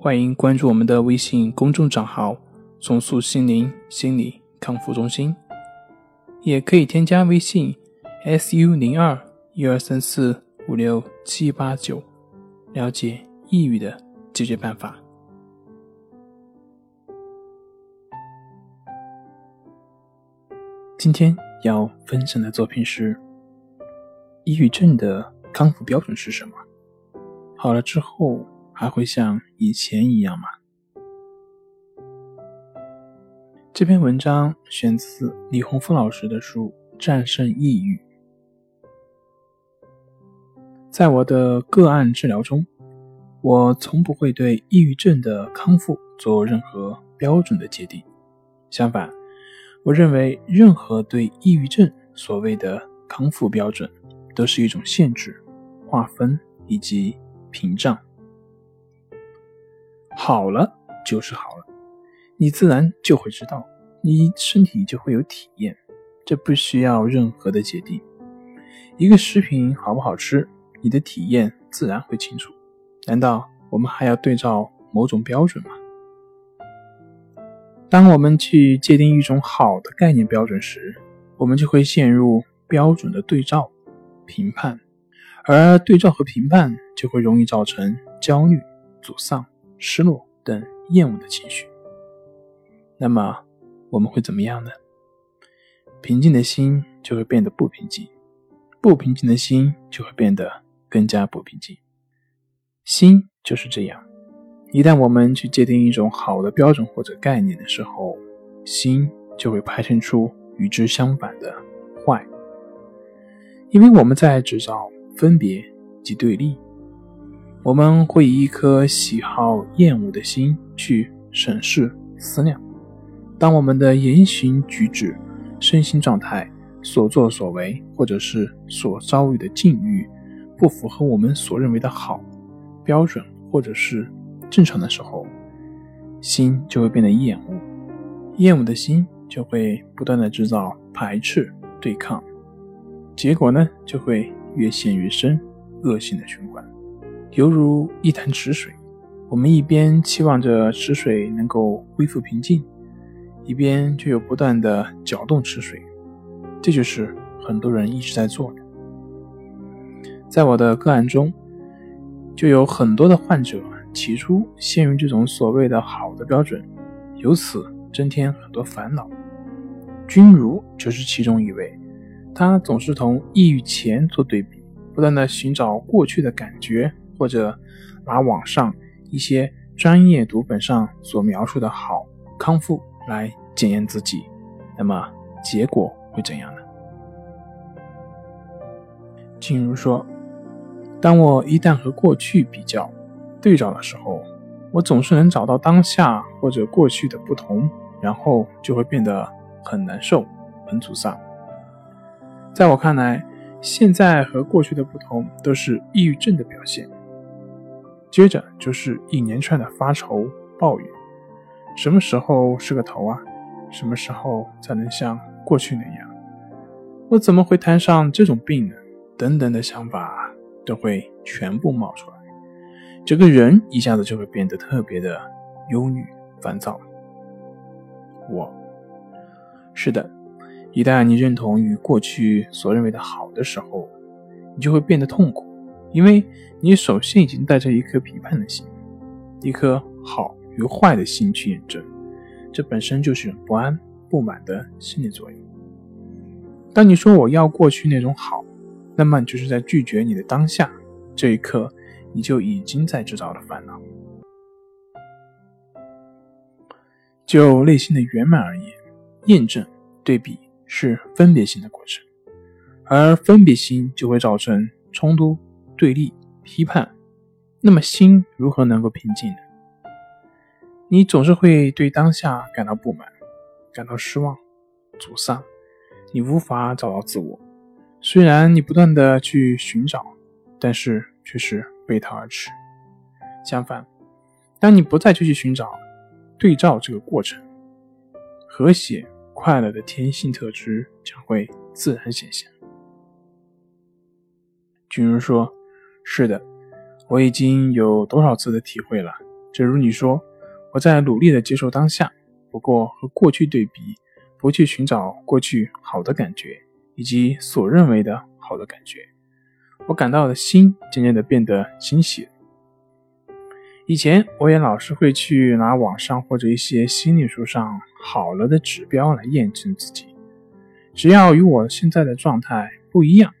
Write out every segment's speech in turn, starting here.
欢迎关注我们的微信公众账号。重塑心灵心理康复中心，也可以添加微信 s u 零二一二三四五六七八九，了解抑郁的解决办法。今天要分享的作品是：抑郁症的康复标准是什么？好了之后还会像以前一样吗？这篇文章选自李洪福老师的书《战胜抑郁》。在我的个案治疗中，我从不会对抑郁症的康复做任何标准的界定。相反，我认为任何对抑郁症所谓的康复标准，都是一种限制、划分以及屏障。好了就是好了。你自然就会知道，你身体就会有体验，这不需要任何的界定。一个食品好不好吃，你的体验自然会清楚。难道我们还要对照某种标准吗？当我们去界定一种好的概念标准时，我们就会陷入标准的对照、评判，而对照和评判就会容易造成焦虑、沮丧、失落等厌恶的情绪。那么我们会怎么样呢？平静的心就会变得不平静，不平静的心就会变得更加不平静。心就是这样，一旦我们去界定一种好的标准或者概念的时候，心就会派生出与之相反的坏，因为我们在制造分别及对立。我们会以一颗喜好厌恶的心去审视思量。当我们的言行举止、身心状态、所作所为，或者是所遭遇的境遇，不符合我们所认为的好标准，或者是正常的时候，心就会变得厌恶，厌恶的心就会不断的制造排斥、对抗，结果呢，就会越陷越深，恶性的循环，犹如一潭池水，我们一边期望着池水能够恢复平静。一边却又不断的搅动池水，这就是很多人一直在做的。在我的个案中，就有很多的患者起初陷入这种所谓的好的标准，由此增添很多烦恼。君如就是其中一位，他总是同抑郁前做对比，不断的寻找过去的感觉，或者拿网上一些专业读本上所描述的好康复。来检验自己，那么结果会怎样呢？静茹说：“当我一旦和过去比较、对照的时候，我总是能找到当下或者过去的不同，然后就会变得很难受、很沮丧。在我看来，现在和过去的不同都是抑郁症的表现。接着就是一连串的发愁、抱怨。”什么时候是个头啊？什么时候才能像过去那样？我怎么会摊上这种病呢？等等的想法都会全部冒出来，整个人一下子就会变得特别的忧虑、烦躁。我，是的，一旦你认同于过去所认为的好的时候，你就会变得痛苦，因为你首先已经带着一颗批判的心，一颗好。与坏的心去验证，这本身就是不安、不满的心理作用。当你说我要过去那种好，那么就是在拒绝你的当下。这一刻，你就已经在制造了烦恼。就内心的圆满而言，验证、对比是分别心的过程，而分别心就会造成冲突、对立、批判。那么心如何能够平静呢？你总是会对当下感到不满，感到失望、沮丧，你无法找到自我。虽然你不断的去寻找，但是却是背道而驰。相反，当你不再去寻找、对照这个过程，和谐、快乐的天性特质将会自然显现。君如说：“是的，我已经有多少次的体会了。正如你说。”我在努力的接受当下，不过和过去对比，不去寻找过去好的感觉以及所认为的好的感觉，我感到的心渐渐的变得清晰。以前我也老是会去拿网上或者一些心理书上好了的指标来验证自己，只要与我现在的状态不一样，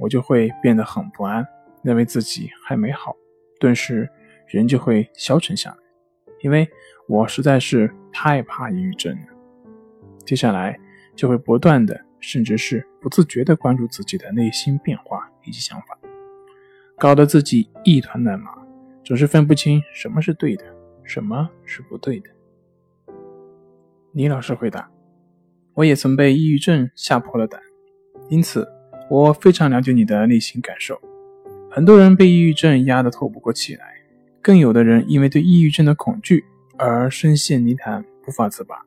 我就会变得很不安，认为自己还没好，顿时人就会消沉下来。因为我实在是太怕抑郁症了，接下来就会不断的，甚至是不自觉的关注自己的内心变化以及想法，搞得自己一团乱麻，总是分不清什么是对的，什么是不对的。李老师回答：“我也曾被抑郁症吓破了胆，因此我非常了解你的内心感受。很多人被抑郁症压得透不过气来。”更有的人因为对抑郁症的恐惧而深陷泥潭，无法自拔。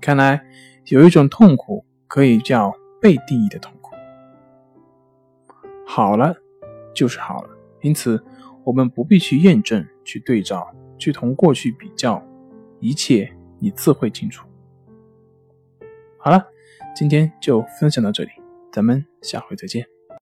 看来有一种痛苦可以叫被定义的痛苦。好了，就是好了。因此，我们不必去验证、去对照、去同过去比较，一切你自会清楚。好了，今天就分享到这里，咱们下回再见。